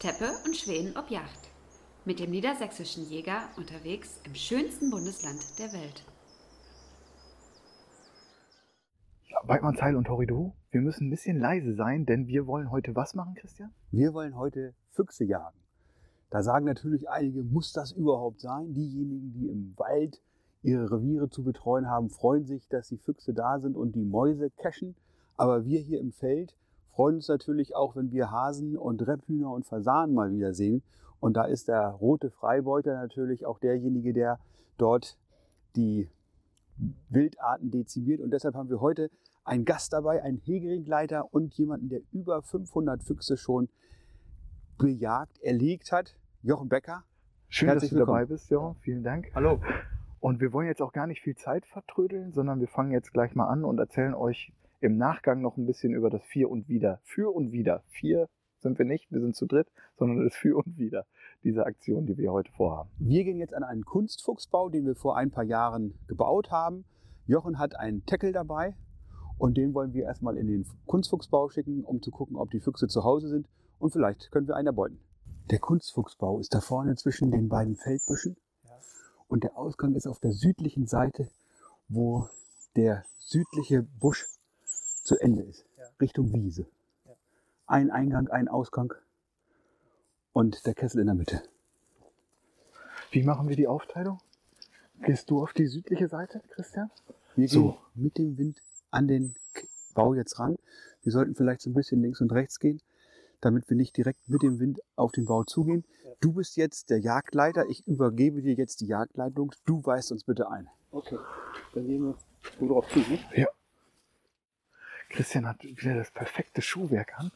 Teppe und Schweden ob Yacht. Mit dem niedersächsischen Jäger unterwegs im schönsten Bundesland der Welt. Weidmannsheil und Horrido, wir müssen ein bisschen leise sein, denn wir wollen heute was machen, Christian? Wir wollen heute Füchse jagen. Da sagen natürlich einige, muss das überhaupt sein? Diejenigen, die im Wald ihre Reviere zu betreuen haben, freuen sich, dass die Füchse da sind und die Mäuse cachen. Aber wir hier im Feld freuen uns natürlich auch, wenn wir Hasen und Rebhühner und Fasanen mal wieder sehen. Und da ist der rote Freibeuter natürlich auch derjenige, der dort die Wildarten dezimiert. Und deshalb haben wir heute einen Gast dabei, einen Hegeringleiter und jemanden, der über 500 Füchse schon bejagt, erlegt hat. Jochen Becker. Schön, Herzlich dass du dabei bist, Jochen. Vielen Dank. Hallo. Und wir wollen jetzt auch gar nicht viel Zeit vertrödeln, sondern wir fangen jetzt gleich mal an und erzählen euch im Nachgang noch ein bisschen über das Für und Wider. Für und Wider. Vier sind wir nicht, wir sind zu dritt, sondern das Für und Wider dieser Aktion, die wir heute vorhaben. Wir gehen jetzt an einen Kunstfuchsbau, den wir vor ein paar Jahren gebaut haben. Jochen hat einen Tackle dabei und den wollen wir erstmal in den Kunstfuchsbau schicken, um zu gucken, ob die Füchse zu Hause sind und vielleicht können wir einen erbeuten. Der Kunstfuchsbau ist da vorne zwischen den beiden Feldbüschen und der Ausgang ist auf der südlichen Seite, wo der südliche Busch zu Ende ist, Richtung Wiese. Ein Eingang, ein Ausgang und der Kessel in der Mitte. Wie machen wir die Aufteilung? Gehst du auf die südliche Seite, Christian? Wir so. gehen mit dem Wind an den Bau jetzt ran. Wir sollten vielleicht so ein bisschen links und rechts gehen, damit wir nicht direkt mit dem Wind auf den Bau zugehen. Du bist jetzt der Jagdleiter. Ich übergebe dir jetzt die Jagdleitung. Du weist uns bitte ein. Okay, dann gehen wir so drauf zu, ne? Ja. Christian hat wieder das perfekte Schuhwerk an,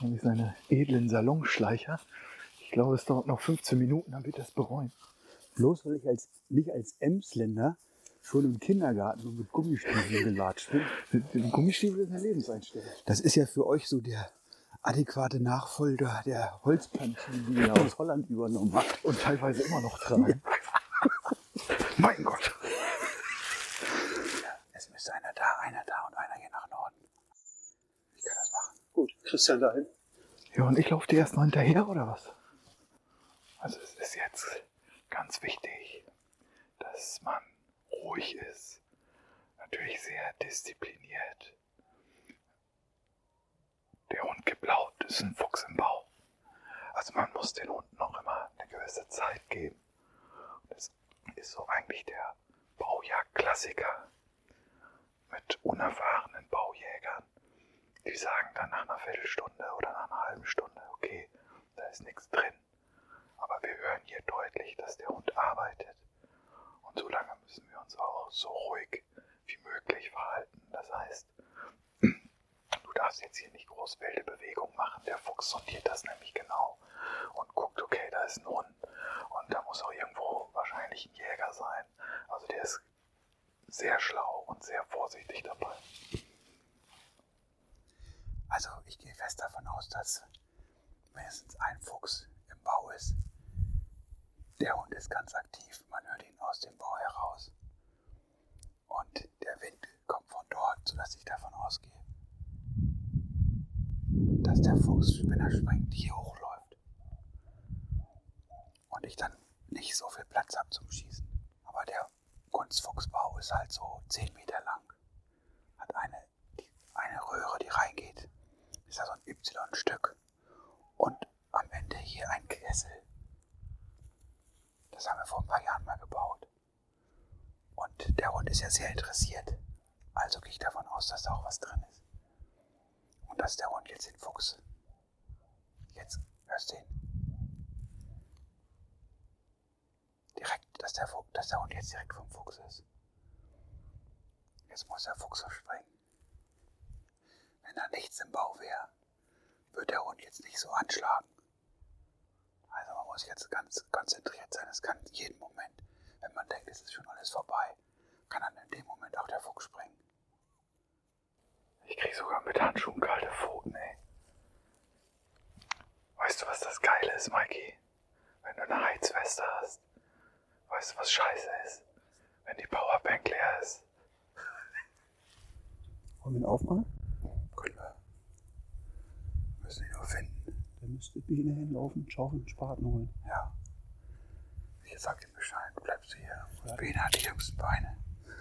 nämlich seine edlen Salonschleicher. Ich glaube, es dauert noch 15 Minuten, dann wird das bereuen. Bloß weil ich als, nicht als Emsländer schon im Kindergarten und mit Gummistiefeln gelatscht bin. Gummistiefel ist eine Lebenseinstellung. Das ist ja für euch so der adäquate Nachfolger der Holzpantinen, die ihr aus Holland übernommen habt. Und teilweise immer noch tragen. mein Gott. Es müsste einer da, einer da und einer hier nach Norden. Ich kann das machen. Gut, Christian dahin. Ja, und ich laufe dir erst mal hinterher, oder was? Also es ist jetzt ganz wichtig, dass man ruhig ist. Natürlich sehr diszipliniert. Der Hund gibt laut, ist ein Fuchs im Bau. Also man muss den Hunden noch immer eine gewisse Zeit geben. Das ist so eigentlich der Baujagd-Klassiker mit unerfahrenen Baujägern. Die sagen dann nach einer Viertelstunde oder nach einer halben Stunde, okay, da ist nichts drin. Aber wir hören hier deutlich, dass der Hund arbeitet. Und so lange müssen wir uns auch so ruhig wie möglich verhalten. Das heißt, du darfst jetzt hier nicht groß wilde Bewegungen machen. Der Fuchs sondiert das nämlich genau und guckt, okay, da ist ein Hund. Und da muss auch irgendwo wahrscheinlich ein Jäger sein. Also der ist sehr schlau und sehr vorsichtig dabei. Also ich gehe fest davon aus, dass mindestens ein Fuchs im Bau ist. Der Hund ist ganz aktiv, man hört ihn aus dem Bau heraus. Und der Wind kommt von dort, sodass ich davon ausgehe, dass der Fuchs, wenn er springt, hier hochläuft. Und ich dann nicht so viel Platz habe zum Schießen. Aber der Kunstfuchsbau ist halt so 10 Meter lang. Hat eine, eine Röhre, die reingeht. Ist ja so ein Y-Stück. Und am Ende hier ein Kessel das haben wir vor ein paar Jahren mal gebaut. Und der Hund ist ja sehr interessiert. Also gehe ich davon aus, dass da auch was drin ist. Und dass der Hund jetzt den Fuchs. Jetzt hörst du ihn. Direkt, dass der, Fuchs, dass der Hund jetzt direkt vom Fuchs ist. Jetzt muss der Fuchs springen. Wenn da nichts im Bau wäre, wird der Hund jetzt nicht so anschlagen. Also man muss jetzt ganz konzentriert sein. Es kann jeden Moment, wenn man denkt, es ist schon alles vorbei, kann dann in dem Moment auch der Fuchs springen. Ich krieg sogar mit Handschuhen kalte Pfoten, ey. Weißt du, was das Geile ist, Mikey? Wenn du eine Heizweste hast. Weißt du, was scheiße ist? Wenn die Powerbank leer ist. Wollen wir ihn aufmachen? Müssen ihn nur finden. müsste Biene hinlaufen, Schaufel und Spaten holen. Ja. Ich sag ihm Bescheid, bleibst du hier. Bene hat die jüngsten Beine.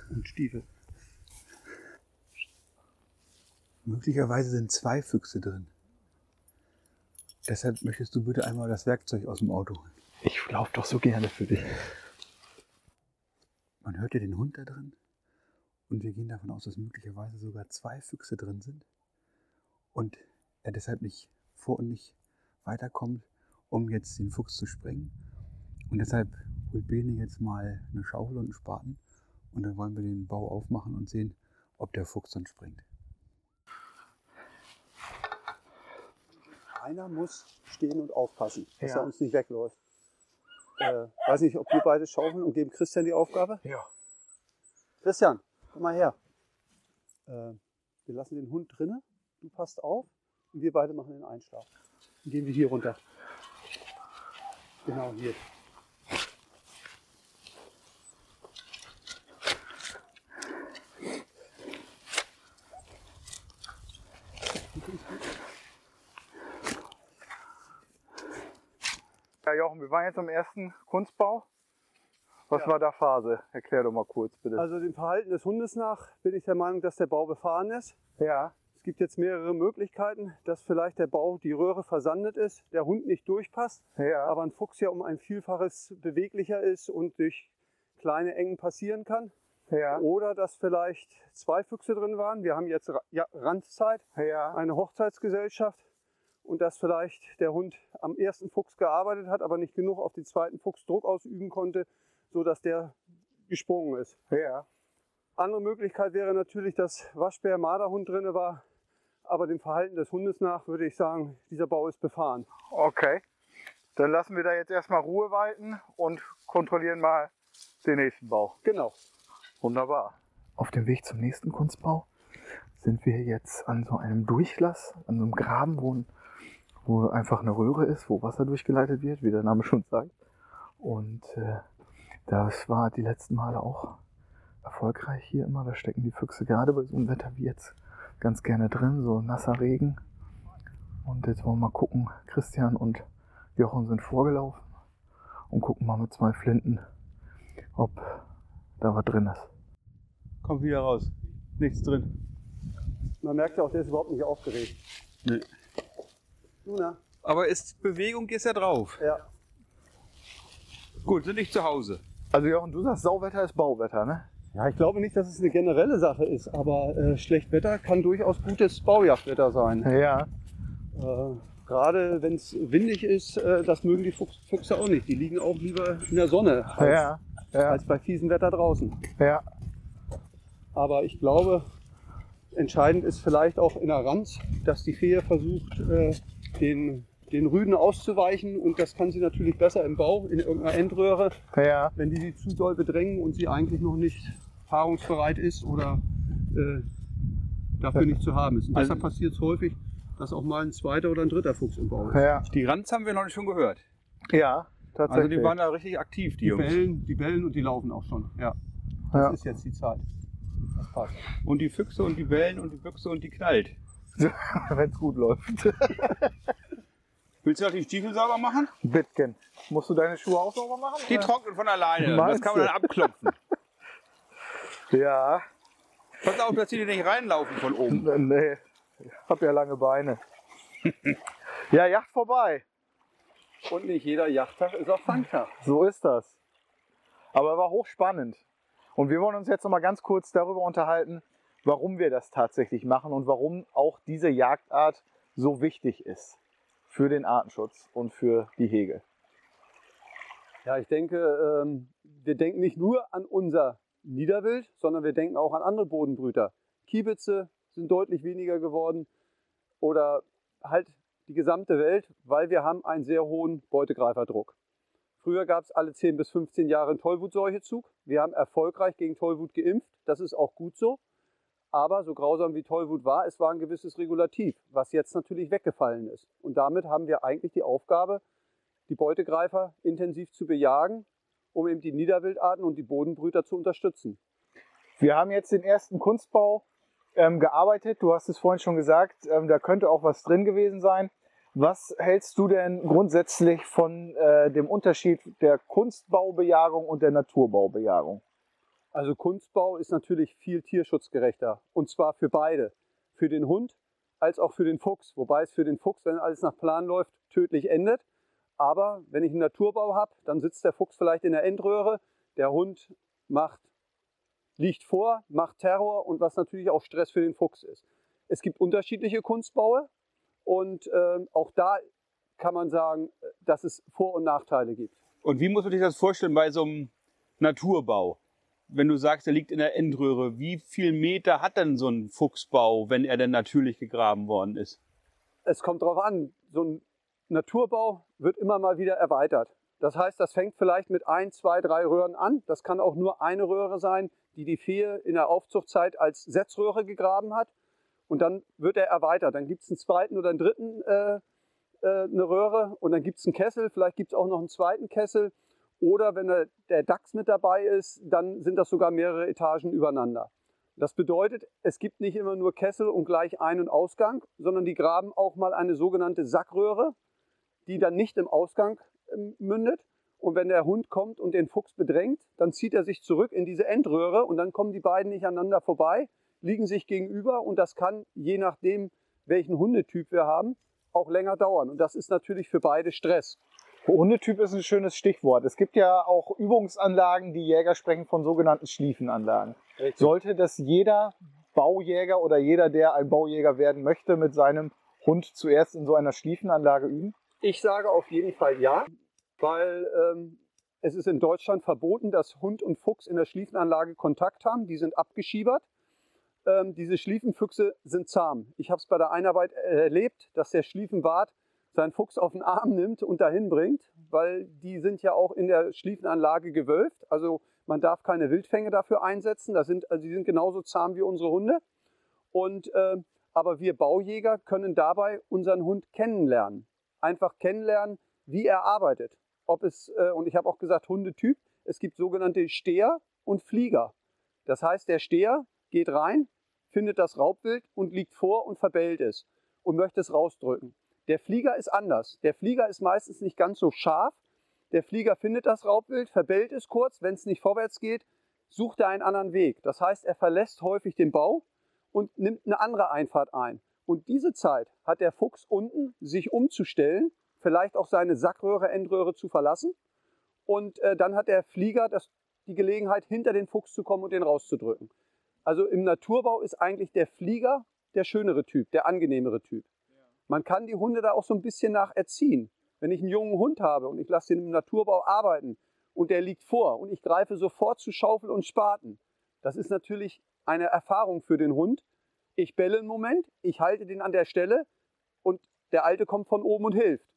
Und Stiefel. Möglicherweise sind zwei Füchse drin. Deshalb möchtest du bitte einmal das Werkzeug aus dem Auto holen. Ich lauf doch so gerne für dich. Man hört ja den Hund da drin. Und wir gehen davon aus, dass möglicherweise sogar zwei Füchse drin sind. Und er deshalb nicht vor und nicht weiterkommt, um jetzt den Fuchs zu sprengen. Und deshalb holt Bene jetzt mal eine Schaufel und einen Spaten. Und dann wollen wir den Bau aufmachen und sehen, ob der Fuchs dann springt. Einer muss stehen und aufpassen, dass Ja. er uns nicht wegläuft. Äh, weiß nicht, ob wir beide schaufeln und geben Christian die Aufgabe. Ja. Christian, komm mal her. Äh, wir lassen den Hund drinnen, du passt auf und wir beide machen den Einschlag. Dann gehen wir hier runter. Genau hier. Ja, Jochen, wir waren jetzt am ersten Kunstbau. Was Ja. war da Phase? Erklär doch mal kurz, bitte. Also dem Verhalten des Hundes nach bin ich der Meinung, dass der Bau befahren ist. ja. Es gibt jetzt mehrere Möglichkeiten, dass vielleicht der Bau, die Röhre versandet ist, der Hund nicht durchpasst, Ja. aber ein Fuchs ja um ein Vielfaches beweglicher ist und durch kleine Engen passieren kann. ja. Oder dass vielleicht zwei Füchse drin waren. Wir haben jetzt Randzeit, Ja. eine Hochzeitsgesellschaft. Und dass vielleicht der Hund am ersten Fuchs gearbeitet hat, aber nicht genug auf den zweiten Fuchs Druck ausüben konnte, sodass der gesprungen ist. Ja. Andere Möglichkeit wäre natürlich, dass Waschbär Marderhund drin war. Aber dem Verhalten des Hundes nach würde ich sagen, dieser Bau ist befahren. Okay. Dann lassen wir da jetzt erstmal Ruhe walten und kontrollieren mal den nächsten Bau. Genau. Wunderbar. Auf dem Weg zum nächsten Kunstbau sind wir jetzt an so einem Durchlass, an so einem Graben, wo, wo einfach eine Röhre ist, wo Wasser durchgeleitet wird, wie der Name schon sagt. Und äh, das war die letzten Male auch erfolgreich hier immer. Da stecken die Füchse gerade bei so einem Wetter wie jetzt ganz gerne drin, so nasser Regen. Und jetzt wollen wir mal gucken. Christian und Jochen sind vorgelaufen und gucken mal mit zwei Flinten, ob da was drin ist. Kommt wieder raus. Nichts drin. Man merkt ja auch, der ist überhaupt nicht aufgeregt. Nee. Luna? Aber ist Bewegung ist ja drauf. Ja. Gut, sind nicht zu Hause. Also Jochen, du sagst, Sauwetter ist Bauwetter, ne? Ja, ich glaube nicht, dass es eine generelle Sache ist, aber äh, Schlechtwetter kann durchaus gutes Baujachtwetter sein. Ja. Äh, Gerade wenn es windig ist, äh, das mögen die Fuchs, Füchse auch nicht. Die liegen auch lieber in der Sonne als, Ja. Ja. als bei fiesem Wetter draußen. Ja. Aber ich glaube, entscheidend ist vielleicht auch in der Ranz, dass die Fee versucht, äh, den, den Rüden auszuweichen. Und das kann sie natürlich besser im Bau, in irgendeiner Endröhre, Ja. wenn die sie zu doll bedrängen und sie eigentlich noch nicht paarungsbereit ist oder äh, dafür nicht zu haben ist. Und Also- deshalb passiert es häufig, dass auch mal ein zweiter oder ein dritter Fuchs im Bau ist. Ja. Die Ranz haben wir noch nicht schon gehört. Ja. Also Tatsächlich. die waren da richtig aktiv, die Die Jungs. bellen, die bellen und die laufen auch schon. Ja, das ja. ist jetzt die Zeit. Das passt. Und die Füchse und die Bellen und die Büchse und die knallt. Wenn es gut läuft. Willst du auch die Stiefel sauber machen? Bitken. Musst du deine Schuhe auch sauber machen? Die oder? trocknen von alleine. Das Meinst kann man dann abklopfen. Ja. Pass auf, dass die nicht reinlaufen von oben. Nee. Ich hab ja lange Beine. ja, Yacht vorbei. Und nicht jeder Jachttag ist auch Fangtag. So ist das. Aber war hochspannend. Und wir wollen uns jetzt noch mal ganz kurz darüber unterhalten, warum wir das tatsächlich machen und warum auch diese Jagdart so wichtig ist für den Artenschutz und für die Hege. Ja, ich denke, ähm, wir denken nicht nur an unser Niederwild, sondern wir denken auch an andere Bodenbrüter. Kiebitze sind deutlich weniger geworden oder halt die gesamte Welt, weil wir haben einen sehr hohen Beutegreiferdruck. Früher gab es alle 10 bis 15 Jahre einen Tollwutseuchezug. Wir haben erfolgreich gegen Tollwut geimpft. Das ist auch gut so. Aber so grausam wie Tollwut war, es war ein gewisses Regulativ, was jetzt natürlich weggefallen ist. Und damit haben wir eigentlich die Aufgabe, die Beutegreifer intensiv zu bejagen, um eben die Niederwildarten und die Bodenbrüter zu unterstützen. Wir haben jetzt den ersten Kunstbau ähm, gearbeitet. Du hast es vorhin schon gesagt, ähm, da könnte auch was drin gewesen sein. Was hältst du denn grundsätzlich von äh, dem Unterschied der Kunstbaubejagung und der Naturbaubejagung? Also Kunstbau ist natürlich viel tierschutzgerechter. Und zwar für beide. Für den Hund als auch für den Fuchs. Wobei es für den Fuchs, wenn alles nach Plan läuft, tödlich endet. Aber wenn ich einen Naturbau habe, dann sitzt der Fuchs vielleicht in der Endröhre. Der Hund macht, liegt vor, macht Terror und was natürlich auch Stress für den Fuchs ist. Es gibt unterschiedliche Kunstbaue. Und äh, auch da kann man sagen, dass es Vor- und Nachteile gibt. Und wie muss man sich das vorstellen bei so einem Naturbau? Wenn du sagst, er liegt in der Endröhre, wie viel Meter hat denn so ein Fuchsbau, wenn er denn natürlich gegraben worden ist? Es kommt darauf an, so ein Naturbau wird immer mal wieder erweitert. Das heißt, das fängt vielleicht mit ein, zwei, drei Röhren an. Das kann auch nur eine Röhre sein, die die Fee in der Aufzuchtzeit als Setzröhre gegraben hat und dann wird er erweitert. Dann gibt es einen zweiten oder einen dritten äh, äh, eine Röhre und dann gibt es einen Kessel, vielleicht gibt es auch noch einen zweiten Kessel. Oder wenn der, DAX mit dabei ist, dann sind das sogar mehrere Etagen übereinander. Das bedeutet, es gibt nicht immer nur Kessel und gleich Ein- und Ausgang, sondern die graben auch mal eine sogenannte Sackröhre, die dann nicht im Ausgang ähm, mündet. Und wenn der Hund kommt und den Fuchs bedrängt, dann zieht er sich zurück in diese Endröhre und dann kommen die beiden nicht aneinander vorbei, liegen sich gegenüber und das kann, je nachdem, welchen Hundetyp wir haben, auch länger dauern. Und das ist natürlich für beide Stress. Hundetyp ist ein schönes Stichwort. Es gibt ja auch Übungsanlagen, die Jäger sprechen von sogenannten Schliefenanlagen. Richtig. Sollte das jeder Baujäger oder jeder, der ein Baujäger werden möchte, mit seinem Hund zuerst in so einer Schliefenanlage üben? Ich sage auf jeden Fall ja, weil ähm, es ist in Deutschland verboten, dass Hund und Fuchs in der Schliefenanlage Kontakt haben. Die sind abgeschiebert. Ähm, diese Schliefenfüchse sind zahm. Ich habe es bei der Einarbeit erlebt, dass der Schliefenwart seinen Fuchs auf den Arm nimmt und dahin bringt, weil die sind ja auch in der Schliefenanlage gewölft. Also man darf keine Wildfänge dafür einsetzen. Das sind, also die sind genauso zahm wie unsere Hunde. Und, äh, aber wir Baujäger können dabei unseren Hund kennenlernen. Einfach kennenlernen, wie er arbeitet. Ob es, äh, und ich habe auch gesagt, Hundetyp, es gibt sogenannte Steher und Flieger. Das heißt, der Steher geht rein, findet das Raubwild und liegt vor und verbellt es und möchte es rausdrücken. Der Flieger ist anders. Der Flieger ist meistens nicht ganz so scharf. Der Flieger findet das Raubwild, verbellt es kurz. Wenn es nicht vorwärts geht, sucht er einen anderen Weg. Das heißt, er verlässt häufig den Bau und nimmt eine andere Einfahrt ein. Und diese Zeit hat der Fuchs unten, sich umzustellen, vielleicht auch seine Sackröhre, Endröhre zu verlassen. Und äh, dann hat der Flieger das, die Gelegenheit, hinter den Fuchs zu kommen und den rauszudrücken. Also im Naturbau ist eigentlich der Flieger der schönere Typ, der angenehmere Typ. Man kann die Hunde da auch so ein bisschen nach erziehen. Wenn ich einen jungen Hund habe und ich lasse den im Naturbau arbeiten und der liegt vor und ich greife sofort zu Schaufel und Spaten, das ist natürlich eine Erfahrung für den Hund. Ich bälle einen Moment, ich halte den an der Stelle und der Alte kommt von oben und hilft.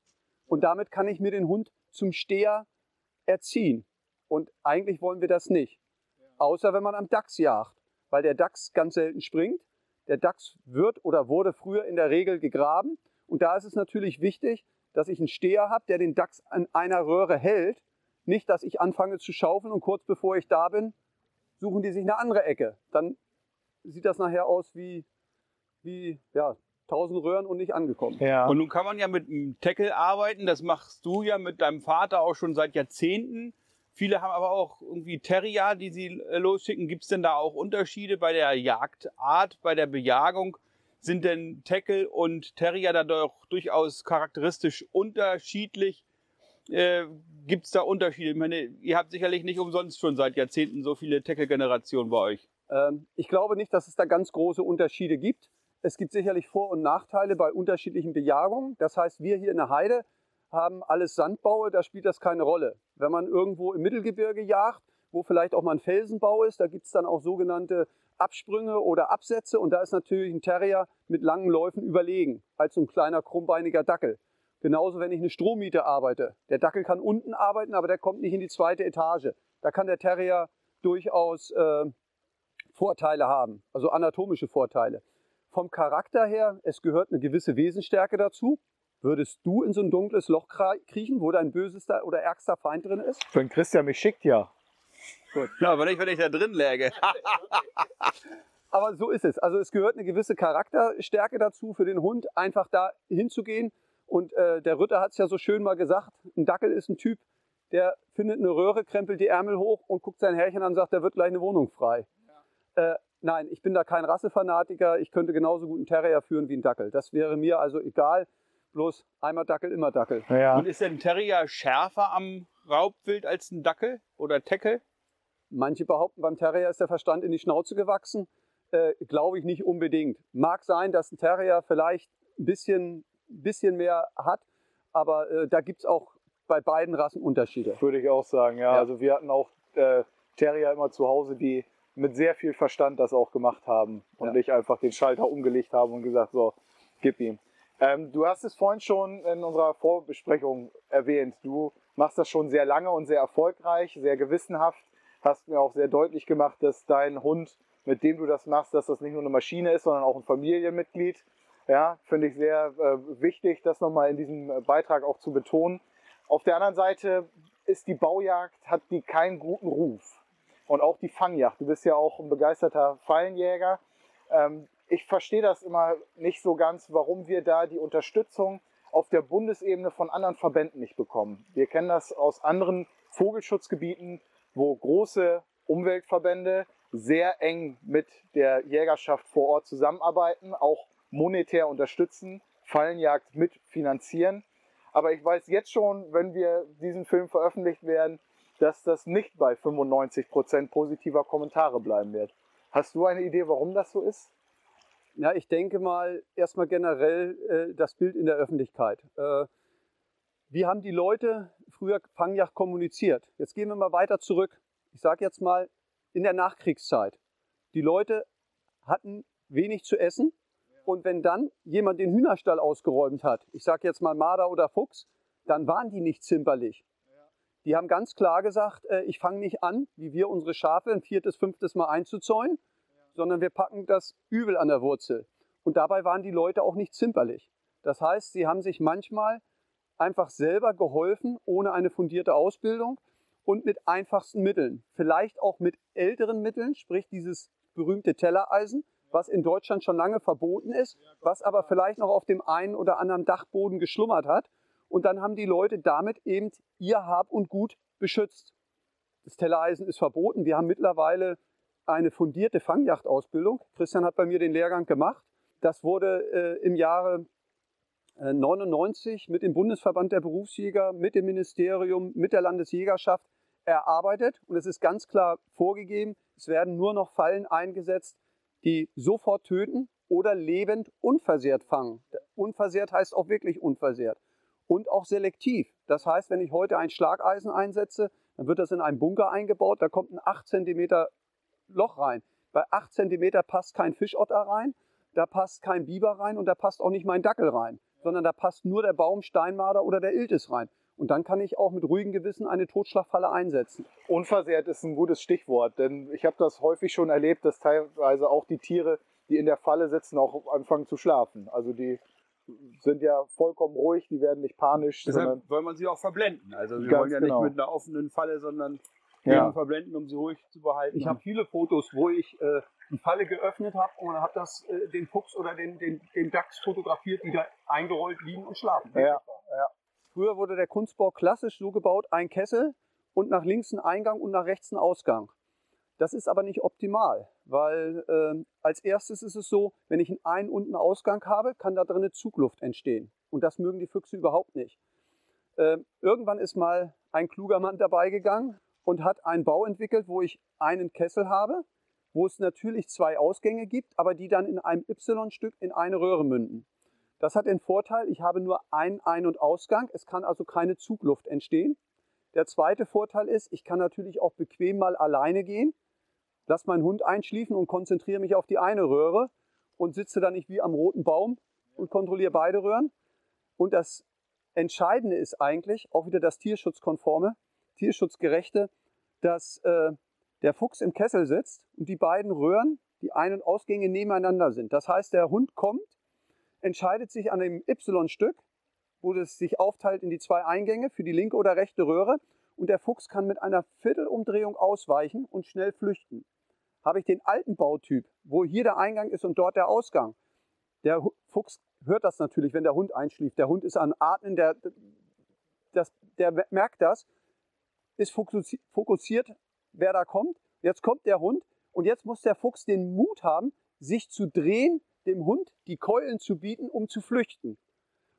Und damit kann ich mir den Hund zum Steher erziehen. Und eigentlich wollen wir das nicht. Außer wenn man am Dachs jagt, weil der Dachs ganz selten springt. Der Dachs wird oder wurde früher in der Regel gegraben. Und da ist es natürlich wichtig, dass ich einen Steher habe, der den Dachs an einer Röhre hält. Nicht, dass ich anfange zu schaufeln und kurz bevor ich da bin, suchen die sich eine andere Ecke. Dann sieht das nachher aus wie, wie ja, tausend Röhren und nicht angekommen. Ja. Und nun kann man ja mit einem Tackle arbeiten. Das machst du ja mit deinem Vater auch schon seit Jahrzehnten. Viele haben aber auch irgendwie Terrier, die sie äh, losschicken. Gibt es denn da auch Unterschiede bei der Jagdart, bei der Bejagung? Sind denn Tackle und Terrier da doch durchaus charakteristisch unterschiedlich? Äh, Gibt es da Unterschiede? Ich meine, ihr habt sicherlich nicht umsonst schon seit Jahrzehnten so viele Tackle-Generationen bei euch. Ähm, ich glaube nicht, dass es da ganz große Unterschiede gibt. Es gibt sicherlich Vor- und Nachteile bei unterschiedlichen Bejagungen. Das heißt, wir hier in der Heide haben alles Sandbaue, da spielt das keine Rolle. Wenn man irgendwo im Mittelgebirge jagt, wo vielleicht auch mal ein Felsenbau ist, da gibt es dann auch sogenannte Absprünge oder Absätze und da ist natürlich ein Terrier mit langen Läufen überlegen als so ein kleiner krummbeiniger Dackel. Genauso, wenn ich eine Strohmiete arbeite. Der Dackel kann unten arbeiten, aber der kommt nicht in die zweite Etage. Da kann der Terrier durchaus äh, Vorteile haben, also anatomische Vorteile. Vom Charakter her, es gehört eine gewisse Wesenstärke dazu. Würdest du in so ein dunkles Loch kriechen, wo dein bösester oder ärgster Feind drin ist? Wenn Christian mich schickt, ja. Ja, aber nicht, wenn ich da drin läge. Aber so ist es. Also es gehört eine gewisse Charakterstärke dazu für den Hund, einfach da hinzugehen Und äh, der Ritter hat es ja so schön mal gesagt, ein Dackel ist ein Typ, der findet eine Röhre, krempelt die Ärmel hoch und guckt sein Herrchen an und sagt, der wird gleich eine Wohnung frei. Ja. Äh, nein, ich bin da kein Rassefanatiker. Ich könnte genauso gut einen Terrier führen wie einen Dackel. Das wäre mir also egal. Bloß einmal Dackel, immer Dackel. Ja. Und ist denn ein Terrier schärfer am Raubwild als ein Dackel oder Teckel? Manche behaupten, beim Terrier ist der Verstand in die Schnauze gewachsen. Äh, Glaube ich nicht unbedingt. Mag sein, dass ein Terrier vielleicht ein bisschen, bisschen mehr hat, aber äh, da gibt es auch bei beiden Rassen Unterschiede. Würde ich auch sagen, ja. Ja. Also wir hatten auch äh, Terrier immer zu Hause, die mit sehr viel Verstand das auch gemacht haben und Ja. nicht einfach den Schalter umgelegt haben und gesagt, so, gib ihm. Ähm, du hast es vorhin schon in unserer Vorbesprechung erwähnt. Du machst das schon sehr lange und sehr erfolgreich, sehr gewissenhaft. Hast mir auch sehr deutlich gemacht, dass dein Hund, mit dem du das machst, dass das nicht nur eine Maschine ist, sondern auch ein Familienmitglied. Ja, finde ich sehr äh, wichtig, das nochmal in diesem Beitrag auch zu betonen. Auf der anderen Seite ist die Baujagd, hat die keinen guten Ruf. Und auch die Fangjagd. Du bist ja auch ein begeisterter Fallenjäger. Ähm, ich verstehe das immer nicht so ganz, warum wir da die Unterstützung auf der Bundesebene von anderen Verbänden nicht bekommen. Wir kennen das aus anderen Vogelschutzgebieten, wo große Umweltverbände sehr eng mit der Jägerschaft vor Ort zusammenarbeiten, auch monetär unterstützen, Fallenjagd mitfinanzieren. Aber ich weiß jetzt schon, wenn wir diesen Film veröffentlicht werden, dass das nicht bei 95% positiver Kommentare bleiben wird. Hast du eine Idee, warum das so ist? Ja, ich denke mal erstmal generell äh, das Bild in der Öffentlichkeit. Äh, wie haben die Leute früher Fangjagd kommuniziert? Jetzt gehen wir mal weiter zurück. Ich sage jetzt mal in der Nachkriegszeit. Die Leute hatten wenig zu essen und wenn dann jemand den Hühnerstall ausgeräumt hat, ich sage jetzt mal Marder oder Fuchs, dann waren die nicht zimperlich. Die haben ganz klar gesagt, äh, ich fange nicht an, wie wir unsere Schafe ein viertes, fünftes Mal einzuzäunen, sondern wir packen das Übel an der Wurzel. Und dabei waren die Leute auch nicht zimperlich. Das heißt, sie haben sich manchmal einfach selber geholfen, ohne eine fundierte Ausbildung und mit einfachsten Mitteln. Vielleicht auch mit älteren Mitteln, sprich dieses berühmte Tellereisen, was in Deutschland schon lange verboten ist, was aber vielleicht noch auf dem einen oder anderen Dachboden geschlummert hat. Und dann haben die Leute damit eben ihr Hab und Gut beschützt. Das Tellereisen ist verboten. Wir haben mittlerweile eine fundierte Fangjagdausbildung. Christian hat bei mir den Lehrgang gemacht. Das wurde äh, im Jahre äh, 99 mit dem Bundesverband der Berufsjäger, mit dem Ministerium, mit der Landesjägerschaft erarbeitet. Und es ist ganz klar vorgegeben, es werden nur noch Fallen eingesetzt, die sofort töten oder lebend unversehrt fangen. Unversehrt heißt auch wirklich unversehrt. Und auch selektiv. Das heißt, wenn ich heute ein Schlageisen einsetze, dann wird das in einen Bunker eingebaut, da kommt ein 8 cm Loch rein. Bei 8 cm passt kein Fischotter rein, da passt kein Biber rein und da passt auch nicht mein Dackel rein, sondern da passt nur der Baum, Steinmarder oder der Iltis rein. Und dann kann ich auch mit ruhigem Gewissen eine Totschlagfalle einsetzen. Unversehrt ist ein gutes Stichwort, denn ich habe das häufig schon erlebt, dass teilweise auch die Tiere, die in der Falle sitzen, auch anfangen zu schlafen. Also die sind ja vollkommen ruhig, die werden nicht panisch, sondern Deshalb soll man sie auch verblenden. Also wir wollen ja genau. nicht mit einer offenen Falle, sondern Ja. verblenden, um sie ruhig zu behalten. Ich habe viele Fotos, wo ich äh, die Falle geöffnet habe und habe das äh, den Fuchs oder den, den, den Dachs fotografiert, die da eingerollt liegen und schlafen. Ja, ja. Früher wurde der Kunstbau klassisch so gebaut, ein Kessel und nach links ein Eingang und nach rechts ein Ausgang. Das ist aber nicht optimal, weil ähm, als erstes ist es so, wenn ich einen Ein- und einen Ausgang habe, kann da drinnen Zugluft entstehen. Und das mögen die Füchse überhaupt nicht. Ähm, irgendwann ist mal ein kluger Mann dabei gegangen und hat einen Bau entwickelt, wo ich einen Kessel habe, wo es natürlich zwei Ausgänge gibt, aber die dann in einem Y-Stück in eine Röhre münden. Das hat den Vorteil, ich habe nur einen Ein- und Ausgang, es kann also keine Zugluft entstehen. Der zweite Vorteil ist, ich kann natürlich auch bequem mal alleine gehen, lasse meinen Hund einschliefen und konzentriere mich auf die eine Röhre und sitze dann nicht wie am roten Baum und kontrolliere beide Röhren. Und das Entscheidende ist eigentlich auch wieder das Tierschutzkonforme, Tierschutzgerechte, dass äh, der Fuchs im Kessel sitzt und die beiden Röhren, die Ein- und Ausgänge nebeneinander sind. Das heißt, der Hund kommt, entscheidet sich an dem Y-Stück, wo es sich aufteilt in die zwei Eingänge für die linke oder rechte Röhre und der Fuchs kann mit einer Viertelumdrehung ausweichen und schnell flüchten. Habe ich den alten Bautyp, wo hier der Eingang ist und dort der Ausgang, Der Fuchs hört das natürlich, wenn der Hund einschläft. Der Hund ist am Atmen, der, das, der merkt das, ist fokussi- fokussiert, wer da kommt. Jetzt kommt der Hund und jetzt muss der Fuchs den Mut haben, sich zu drehen, dem Hund die Keulen zu bieten, um zu flüchten.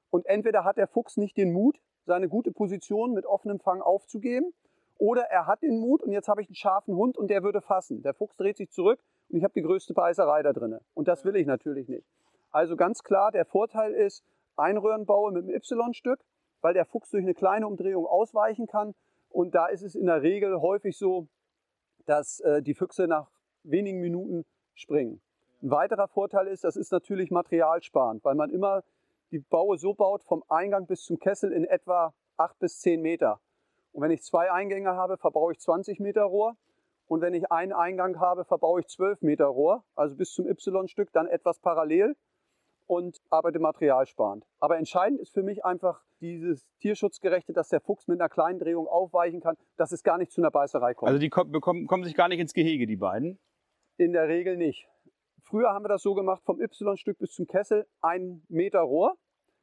Und entweder hat der Fuchs nicht den Mut, seine gute Position mit offenem Fang aufzugeben, oder er hat den Mut und jetzt habe ich einen scharfen Hund und der würde fassen. Der Fuchs dreht sich zurück und ich habe die größte Beißerei da drin. Und das will ich natürlich nicht. Also ganz klar, der Vorteil ist, Einröhrenbaue mit einem Y-Stück, weil der Fuchs durch eine kleine Umdrehung ausweichen kann. Und da ist es in der Regel häufig so, dass äh, die Füchse nach wenigen Minuten springen. Ein weiterer Vorteil ist, das ist natürlich materialsparend, weil man immer die Baue so baut, vom Eingang bis zum Kessel in etwa 8 bis 10 Meter. Und wenn ich zwei Eingänge habe, verbaue ich 20 Meter Rohr. Und wenn ich einen Eingang habe, verbaue ich 12 Meter Rohr, also bis zum Y-Stück, dann etwas parallel und arbeite materialsparend. Aber entscheidend ist für mich einfach dieses Tierschutzgerechte, dass der Fuchs mit einer kleinen Drehung aufweichen kann, dass es gar nicht zu einer Beißerei kommt. Also die kommen, bekommen, kommen sich gar nicht ins Gehege, die beiden. In der Regel nicht. Früher haben wir das so gemacht, vom Y-Stück bis zum Kessel ein Meter Rohr.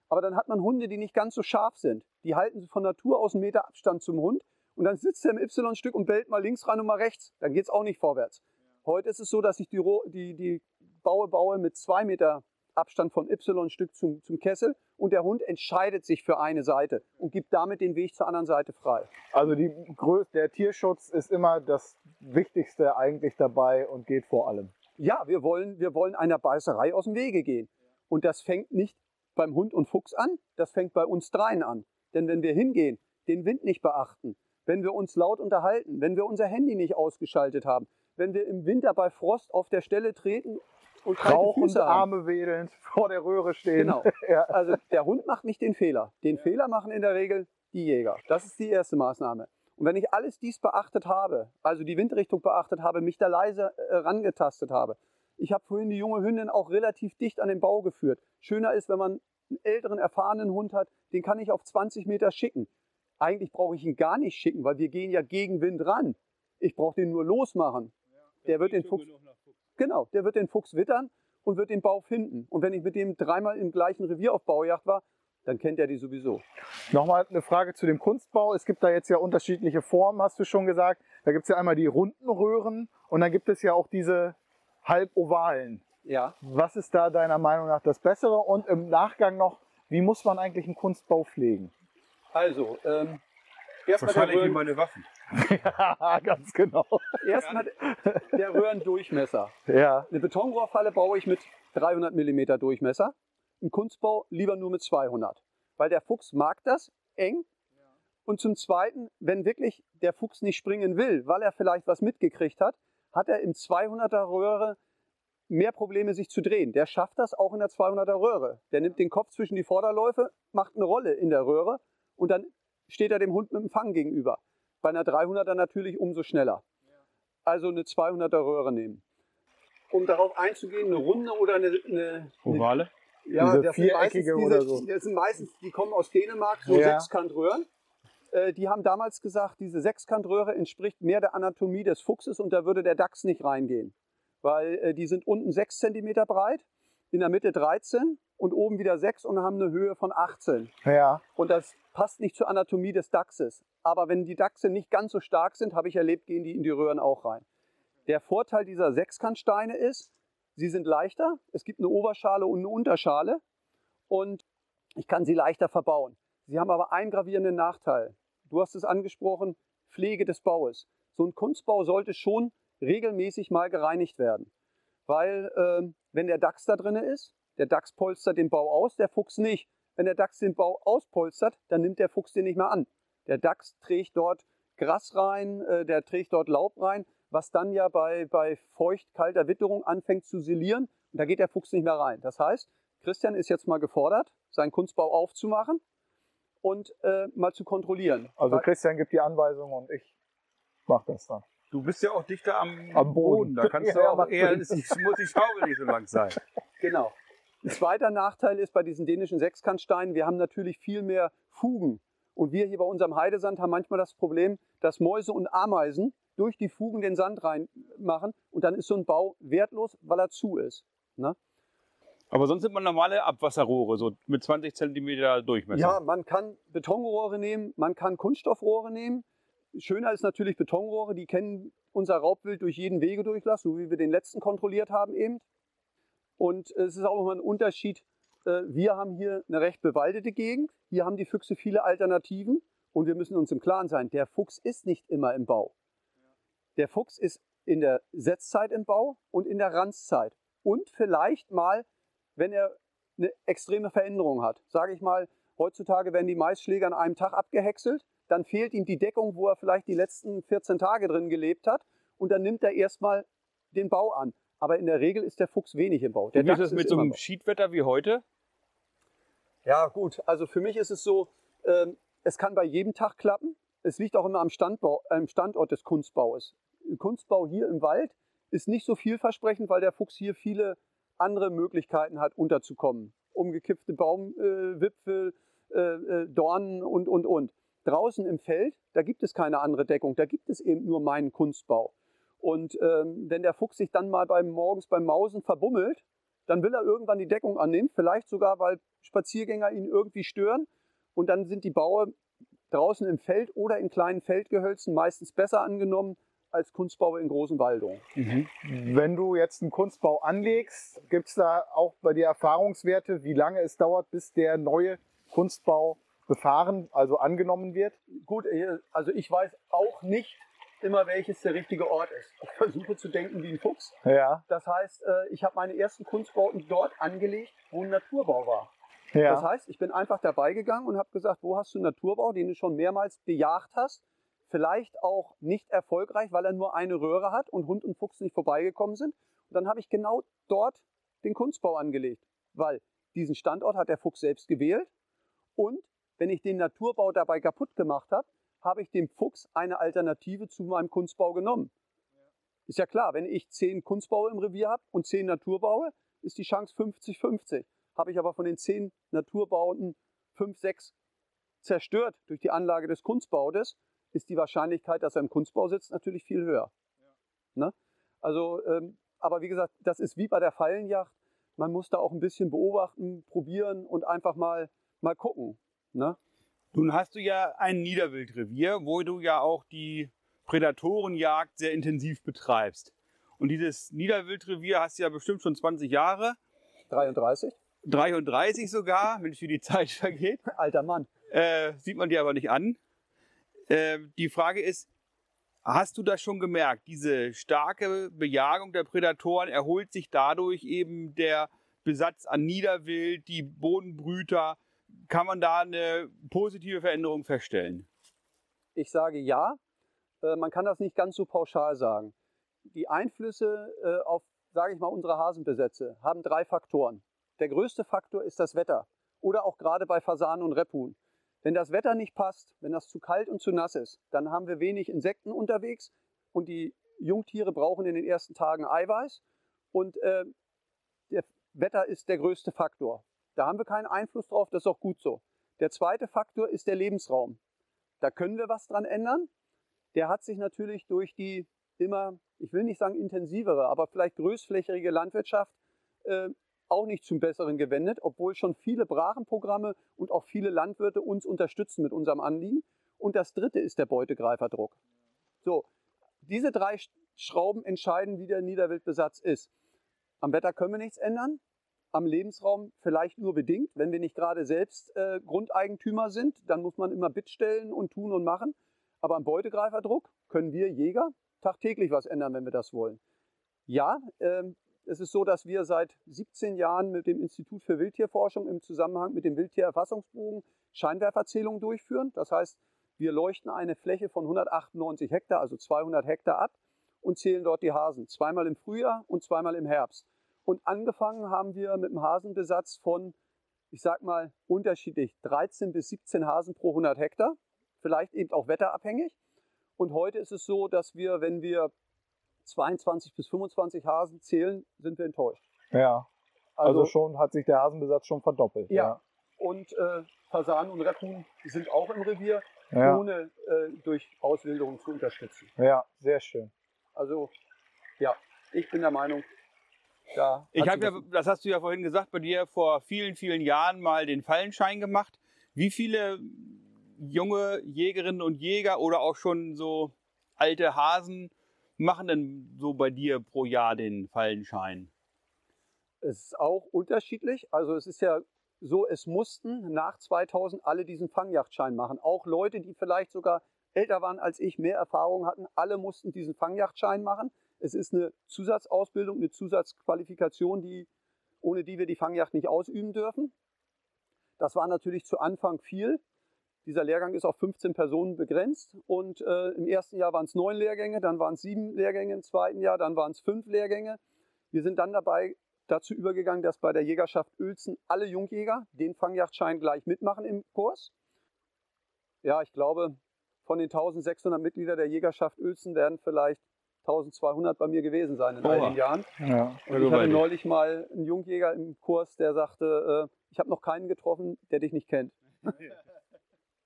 Aber dann hat man Hunde, die nicht ganz so scharf sind. Die halten von Natur aus einen Meter Abstand zum Hund. Und dann sitzt er im Y-Stück und bellt mal links rein und mal rechts. Dann geht es auch nicht vorwärts. Heute ist es so, dass ich die, die, die Baue baue mit zwei Meter Abstand von Y-Stück zum, zum Kessel. Und der Hund entscheidet sich für eine Seite und gibt damit den Weg zur anderen Seite frei. Also die, Grö- der Tierschutz ist immer das Wichtigste eigentlich dabei und geht vor allem. Ja, wir wollen, wir wollen einer Beißerei aus dem Wege gehen. Und das fängt nicht beim Hund und Fuchs an, das fängt bei uns dreien an. Denn wenn wir hingehen, den Wind nicht beachten, wenn wir uns laut unterhalten, wenn wir unser Handy nicht ausgeschaltet haben, wenn wir im Winter bei Frost auf der Stelle treten und kalte Rauchend, Füße haben. Arme wedelnd, vor der Röhre stehen. Genau. ja. Also der Hund macht nicht den Fehler. Den Fehler machen in der Regel die Jäger. Das ist die erste Maßnahme. Und wenn ich alles dies beachtet habe, also die Windrichtung beachtet habe, mich da leise äh, rangetastet habe, ich habe vorhin die junge Hündin auch relativ dicht an den Bau geführt. Schöner ist, wenn man einen älteren, erfahrenen Hund hat, den kann ich auf 20 Meter schicken. Eigentlich brauche ich ihn gar nicht schicken, weil wir gehen ja gegen Wind ran. Ich brauche den nur losmachen. Der wird den Fuchs, genau, der wird den Fuchs wittern und wird den Bau finden. Und wenn ich mit dem dreimal im gleichen Revier auf Baujagd war, dann kennt er die sowieso. Nochmal eine Frage zu dem Kunstbau. Es gibt da jetzt ja unterschiedliche Formen, hast du schon gesagt. Da gibt es ja einmal die runden Röhren und dann gibt es ja auch diese halbovalen. Ja. Was ist da deiner Meinung nach das Bessere? Und im Nachgang noch, wie muss man eigentlich einen Kunstbau pflegen? Also, ähm, erstmal Wahrscheinlich wie Röhren, meine Waffen. ja, ganz genau. erstmal der Röhrendurchmesser. Ja, Eine Betonrohrfalle baue ich mit 300 mm Durchmesser. Ein Kunstbau lieber nur mit 200. Weil der Fuchs mag das eng. Und zum Zweiten, wenn wirklich der Fuchs nicht springen will, weil er vielleicht was mitgekriegt hat, hat er im 200er Röhre mehr Probleme, sich zu drehen. Der schafft das auch in der 200er Röhre. Der nimmt den Kopf zwischen die Vorderläufe, macht eine Rolle in der Röhre und dann steht er dem Hund mit dem Fang gegenüber. Bei einer 300er natürlich umso schneller. Also eine 200er Röhre nehmen. Um darauf einzugehen, eine runde oder eine, eine, eine Ovale. ja, Diese das sind meistens viereckige diese, oder so. Das sind meistens, die kommen aus Dänemark, so Ja. Sechskantröhren. Äh, die haben damals gesagt, diese Sechskantröhre entspricht mehr der Anatomie des Fuchses und da würde der Dachs nicht reingehen. Weil äh, die sind unten 6 cm breit, in der Mitte 13 und oben wieder 6 und haben eine Höhe von 18. ja. Und das passt nicht zur Anatomie des Dachses. Aber wenn die Dachse nicht ganz so stark sind, habe ich erlebt, gehen die in die Röhren auch rein. Der Vorteil dieser Sechskantsteine ist, sie sind leichter. Es gibt eine Oberschale und eine Unterschale. Und ich kann sie leichter verbauen. Sie haben aber einen gravierenden Nachteil. Du hast es angesprochen, Pflege des Baues. So ein Kunstbau sollte schon regelmäßig mal gereinigt werden. Weil ähm, wenn der Dachs da drin ist, der Dachs polstert den Bau aus, der Fuchs nicht. Wenn der Dachs den Bau auspolstert, dann nimmt der Fuchs den nicht mehr an. Der Dachs trägt dort Gras rein, äh, der trägt dort Laub rein, was dann ja bei, bei feucht kalter Witterung anfängt zu silieren. Und da geht der Fuchs nicht mehr rein. Das heißt, Christian ist jetzt mal gefordert, seinen Kunstbau aufzumachen und äh, mal zu kontrollieren. Also Christian gibt die Anweisung und ich mache das dann. Du bist ja auch dichter am, Am Boden. Da kannst du Ja, auch macht eher, es muss die Schaufel nicht so lang sein. Genau. Ein zweiter Nachteil ist bei diesen dänischen Sechskantsteinen, wir haben natürlich viel mehr Fugen. Und wir hier bei unserem Heidesand haben manchmal das Problem, dass Mäuse und Ameisen durch die Fugen den Sand reinmachen und dann ist so ein Bau wertlos, weil er zu ist. Ne? Aber sonst sind man normale Abwasserrohre, so mit 20 Zentimeter Durchmesser. Ja, man kann Betonrohre nehmen, man kann Kunststoffrohre nehmen. Schöner ist natürlich Betonrohre, die kennen unser Raubwild durch jeden Wegedurchlass, so wie wir den letzten kontrolliert haben eben. Und es ist auch immer ein Unterschied. äh, Wir haben hier eine recht bewaldete Gegend. Hier haben die Füchse viele Alternativen. Und wir müssen uns im Klaren sein, der Fuchs ist nicht immer im Bau. Der Fuchs ist in der Setzzeit im Bau und in der Ranzzeit. Und vielleicht mal, wenn er eine extreme Veränderung hat. Sage ich mal, heutzutage werden die Maisschläge an einem Tag abgehäckselt, dann fehlt ihm die Deckung, wo er vielleicht die letzten 14 Tage drin gelebt hat. Und dann nimmt er erstmal den Bau an. Aber in der Regel ist der Fuchs wenig im Bau. Der Und wie ist das mit so immer einem. Schiedwetter wie heute? Ja, gut. Also für mich ist es so, ähm, es kann bei jedem Tag klappen. Es liegt auch immer am Standbau, am Standort des Kunstbaues. Kunstbau hier im Wald ist nicht so vielversprechend, weil der Fuchs hier viele andere Möglichkeiten hat, unterzukommen. Umgekippte Baumwipfel, Wipfel, äh, äh, Dornen und, und, und. Draußen im Feld, da gibt es keine andere Deckung. Da gibt es eben nur meinen Kunstbau. Und ähm, wenn der Fuchs sich dann mal beim, morgens beim Mausen verbummelt, dann will er irgendwann die Deckung annehmen. Vielleicht sogar, weil Spaziergänger ihn irgendwie stören. Und dann sind die Baue draußen im Feld oder in kleinen Feldgehölzen meistens besser angenommen als Kunstbaue in großen Waldungen. Wenn du jetzt einen Kunstbau anlegst, gibt es da auch bei dir Erfahrungswerte, wie lange es dauert, bis der neue Kunstbau befahren, also angenommen wird? Gut, äh, also ich weiß auch nicht immer, welches der richtige Ort ist. Ich versuche zu denken wie ein Fuchs. Ja, Das heißt, äh, ich habe meine ersten Kunstbauten dort angelegt, wo ein Naturbau war. ja. Das heißt, ich bin einfach dabei gegangen und habe gesagt, wo hast du einen Naturbau, den du schon mehrmals bejagt hast, vielleicht auch nicht erfolgreich, weil er nur eine Röhre hat und Hund und Fuchs nicht vorbeigekommen sind. Und dann habe ich genau dort den Kunstbau angelegt, weil diesen Standort hat der Fuchs selbst gewählt und wenn ich den Naturbau dabei kaputt gemacht habe, habe ich dem Fuchs eine Alternative zu meinem Kunstbau genommen. Ist ja klar, wenn ich zehn Kunstbaue im Revier habe und zehn Naturbaue, ist die Chance 50-50. Habe ich aber von den zehn Naturbauten fünf, sechs zerstört durch die Anlage des Kunstbautes, ist die Wahrscheinlichkeit, dass er im Kunstbau sitzt, natürlich viel höher. Ne? Also, ähm, aber wie gesagt, das ist wie bei der Fallenjacht. Man muss da auch ein bisschen beobachten, probieren und einfach mal, mal gucken. Ne? Nun hast du ja ein Niederwildrevier, wo du ja auch die Prädatorenjagd sehr intensiv betreibst. Und dieses Niederwildrevier hast du ja bestimmt schon 20 Jahre, 33, 33 sogar, Mensch, wie die Zeit vergeht. alter Mann. Äh, sieht man dir aber nicht an. Äh, die Frage ist, hast du das schon gemerkt? Diese starke Bejagung der Prädatoren erholt sich dadurch eben der Besatz an Niederwild, die Bodenbrüter. Kann man da eine positive Veränderung feststellen? Ich sage ja. Äh, Man kann das nicht ganz so pauschal sagen. Die Einflüsse äh, auf, sage ich mal, unsere Hasenbesätze haben drei Faktoren. Der größte Faktor ist das Wetter oder auch gerade bei Fasanen und Rebhuhn. Wenn das Wetter nicht passt, wenn das zu kalt und zu nass ist, dann haben wir wenig Insekten unterwegs und die Jungtiere brauchen in den ersten Tagen Eiweiß und äh, Wetter ist der größte Faktor. Da haben wir keinen Einfluss drauf, das ist auch gut so. Der zweite Faktor ist der Lebensraum. Da können wir was dran ändern. Der hat sich natürlich durch die immer, ich will nicht sagen intensivere, aber vielleicht größflächige Landwirtschaft äh, auch nicht zum Besseren gewendet, obwohl schon viele Brachenprogramme und auch viele Landwirte uns unterstützen mit unserem Anliegen. Und das dritte ist der Beutegreiferdruck. So, diese drei Sch- Schrauben entscheiden, wie der Niederwildbesatz ist. Am Wetter können wir nichts ändern, am Lebensraum vielleicht nur bedingt. Wenn wir nicht gerade selbst äh, Grundeigentümer sind, dann muss man immer Bittstellen und tun und machen. Aber am Beutegreiferdruck können wir Jäger tagtäglich was ändern, wenn wir das wollen. Ja, ähm, es ist so, dass wir seit 17 Jahren mit dem Institut für Wildtierforschung im Zusammenhang mit dem Wildtiererfassungsbogen Scheinwerferzählungen durchführen. Das heißt, wir leuchten eine Fläche von 198 Hektar, also 200 Hektar ab und zählen dort die Hasen. Zweimal im Frühjahr und zweimal im Herbst. Und angefangen haben wir mit einem Hasenbesatz von, ich sag mal, unterschiedlich 13 bis 17 Hasen pro 100 Hektar. Vielleicht eben auch wetterabhängig. Und heute ist es so, dass wir, wenn wir 22 bis 25 Hasen zählen, sind wir enttäuscht. Ja, also, schon hat sich der Hasenbesatz schon verdoppelt. Ja. Und äh, Fasanen und Rebhuhn sind auch im Revier, ja, ohne äh, durch Auswilderung zu unterstützen. ja, sehr schön. Also ja, ich bin der Meinung, Da Ich habe ja, das hast du ja vorhin gesagt, bei dir vor vielen, vielen Jahren mal den Fallenschein gemacht. Wie viele junge Jägerinnen und Jäger oder auch schon so alte Hasen machen denn so bei dir pro Jahr den Fallenschein? Es ist auch unterschiedlich. Also es ist ja so, es mussten nach 2000 alle diesen Fangjachtschein machen. Auch Leute, die vielleicht sogar älter waren als ich, mehr Erfahrung hatten, alle mussten diesen Fangjachtschein machen. Es ist eine Zusatzausbildung, eine Zusatzqualifikation, die, ohne die wir die Fangjacht nicht ausüben dürfen. Das war natürlich zu Anfang viel. Dieser Lehrgang ist auf 15 Personen begrenzt und äh, im ersten Jahr waren es neun Lehrgänge, dann waren es sieben Lehrgänge im zweiten Jahr, dann waren es fünf Lehrgänge. Wir sind dann dabei dazu übergegangen, dass bei der Jägerschaft Uelzen alle Jungjäger den Fangjachtschein gleich mitmachen im Kurs. Ja, ich glaube, von den 1600 Mitgliedern der Jägerschaft Uelzen werden vielleicht 1200 bei mir gewesen sein in all den Jahren. Ja. Und ich hatte neulich mal einen Jungjäger im Kurs, der sagte, äh, ich habe noch keinen getroffen, der dich nicht kennt.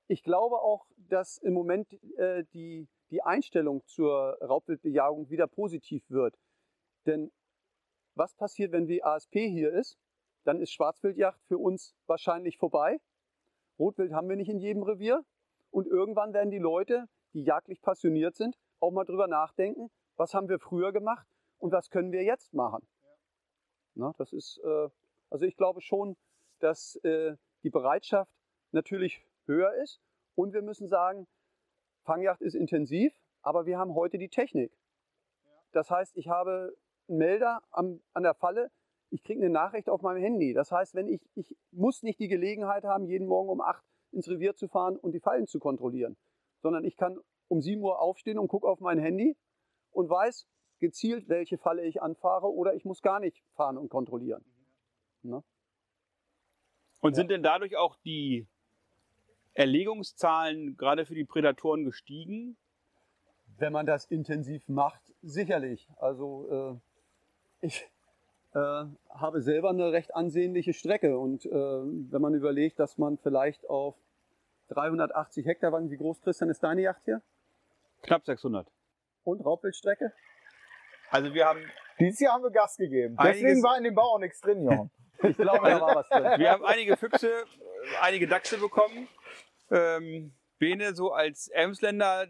Ich glaube auch, dass im Moment äh, die, die Einstellung zur Raubwildbejagung wieder positiv wird. Denn was passiert, wenn die ASP hier ist? Dann ist Schwarzwildjagd für uns wahrscheinlich vorbei. Rotwild haben wir nicht in jedem Revier. Und irgendwann werden die Leute, die jagdlich passioniert sind, auch mal drüber nachdenken, was haben wir früher gemacht und was können wir jetzt machen. Na, das ist, äh, also ich glaube schon, dass äh, die Bereitschaft natürlich höher ist. Und wir müssen sagen, Fangjagd ist intensiv, aber wir haben heute die Technik. Das heißt, ich habe einen Melder am, an der Falle, ich kriege eine Nachricht auf meinem Handy. Das heißt, wenn ich, ich muss nicht die Gelegenheit haben, jeden Morgen um 8 ins Revier zu fahren und die Fallen zu kontrollieren, sondern ich kann um 7 Uhr aufstehen und gucke auf mein Handy und weiß gezielt, welche Falle ich anfahre oder ich muss gar nicht fahren und kontrollieren. Ne? Und sind denn dadurch auch die Erlegungszahlen gerade für die Prädatoren gestiegen? Wenn man das intensiv macht, sicherlich. Also äh, ich äh, habe selber eine recht ansehnliche Strecke und äh, wenn man überlegt, dass man vielleicht auf 380 Hektar, wie groß Christian ist deine Yacht hier? Knapp 600. Und Raubwildstrecke? Also wir haben, Dieses Jahr haben wir Gas gegeben. Deswegen war in dem Bau auch nichts drin, Jochen. Ich glaube, da war was drin. wir haben einige Füchse, einige Dachse bekommen. Ähm, Bene so als Emsländer,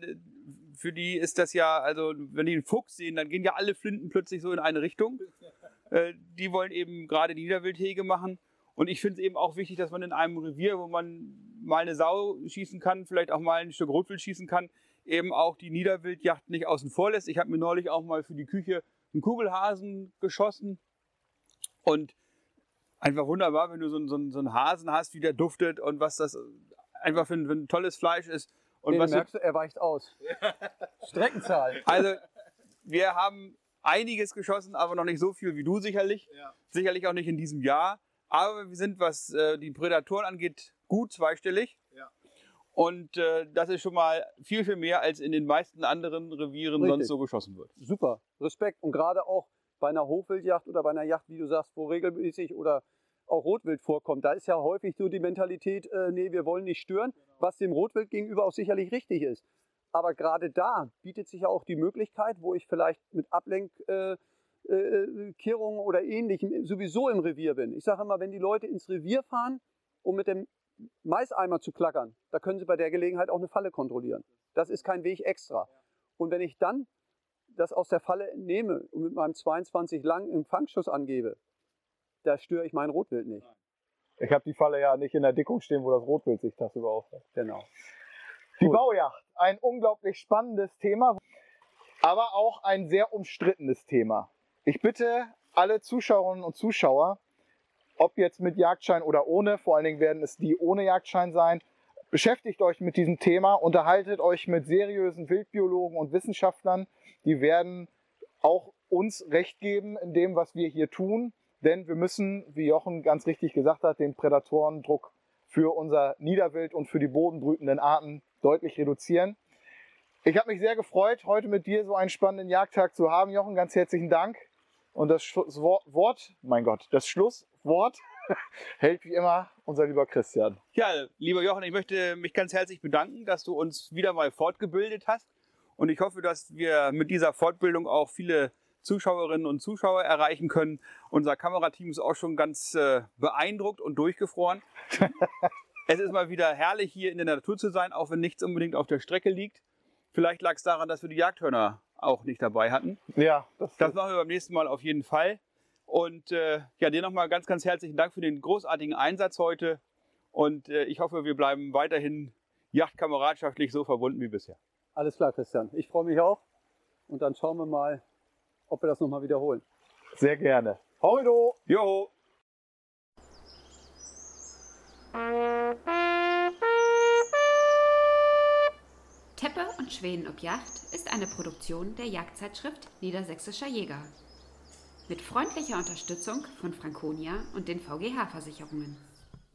für die ist das ja, also wenn die einen Fuchs sehen, dann gehen ja alle Flinten plötzlich so in eine Richtung. Äh, die wollen eben gerade Niederwildhege machen. Und ich finde es eben auch wichtig, dass man in einem Revier, wo man mal eine Sau schießen kann, vielleicht auch mal ein Stück Rotwild schießen kann, eben auch die Niederwildjacht nicht außen vor lässt. Ich habe mir neulich auch mal für die Küche einen Kugelhasen geschossen. Und einfach wunderbar, wenn du so, einen- so, so einen Hasen hast, wie der duftet und was das einfach für ein, für ein tolles Fleisch ist. Und Nee, was merkst du, er weicht aus. Streckenzahl. also, wir haben einiges geschossen, aber noch nicht so viel wie du sicherlich. Sicherlich auch nicht in diesem Jahr. Aber wir sind, was äh, die Prädatoren angeht, gut zweistellig. Und äh, das ist schon mal viel, viel mehr, als in den meisten anderen Revieren Richtig. sonst so geschossen wird. Super, Respekt. Und gerade auch bei einer Hochwildjagd oder bei einer Yacht, wie du sagst, wo regelmäßig oder auch Rotwild vorkommt, da ist ja häufig so die Mentalität, äh, nee, wir wollen nicht stören, was dem Rotwild gegenüber auch sicherlich richtig ist. Aber gerade da bietet sich ja auch die Möglichkeit, wo ich vielleicht mit Ablenkkehrungen äh, äh, oder ähnlichem sowieso im Revier bin. Ich sage immer, wenn die Leute ins Revier fahren, um mit dem Maiseimer zu klackern, da können sie bei der Gelegenheit auch eine Falle kontrollieren. Das ist kein Weg extra. Und wenn ich dann das aus der Falle entnehme und mit meinem 22 lang im Fangschuss angebe, da störe ich mein Rotwild nicht. Ich habe die Falle ja nicht in der Dickung stehen, wo das Rotwild sich tagsüber aufhält. Genau. Die Gut. Baujacht, ein unglaublich spannendes Thema, aber auch ein sehr umstrittenes Thema. Ich bitte alle Zuschauerinnen und Zuschauer, ob jetzt mit Jagdschein oder ohne, vor allen Dingen werden es die ohne Jagdschein sein, beschäftigt euch mit diesem Thema, unterhaltet euch mit seriösen Wildbiologen und Wissenschaftlern, die werden auch uns Recht geben in dem, was wir hier tun, denn wir müssen, wie Jochen ganz richtig gesagt hat, den Prädatorendruck für unser Niederwild und für die bodenbrütenden Arten deutlich reduzieren. Ich habe mich sehr gefreut, heute mit dir so einen spannenden Jagdtag zu haben. Jochen, ganz herzlichen Dank. Und das Schlusswort, mein Gott, das Schlusswort hält wie immer unser lieber Christian. Ja, lieber Jochen, ich möchte mich ganz herzlich bedanken, dass du uns wieder mal fortgebildet hast. Und ich hoffe, dass wir mit dieser Fortbildung auch viele Zuschauerinnen und Zuschauer erreichen können. Unser Kamerateam ist auch schon ganz äh, beeindruckt und durchgefroren. es ist mal wieder herrlich, hier in der Natur zu sein, auch wenn nichts unbedingt auf der Strecke liegt. Vielleicht lag es daran, dass wir die Jagdhörner auch nicht dabei hatten. Ja, das, das machen wir beim nächsten Mal auf jeden Fall. Und äh, ja, dir nochmal ganz, ganz herzlichen Dank für den großartigen Einsatz heute. Und äh, ich hoffe, wir bleiben weiterhin yachtkameradschaftlich so verbunden wie bisher. Alles klar, Christian. Ich freue mich auch. Und dann schauen wir mal, ob wir das nochmal wiederholen. Sehr gerne. Hoi Jo! Teppe und Schwänen ob Yacht ist eine Produktion der Jagdzeitschrift Niedersächsischer Jäger. Mit freundlicher Unterstützung von Franconia und den VGH-Versicherungen.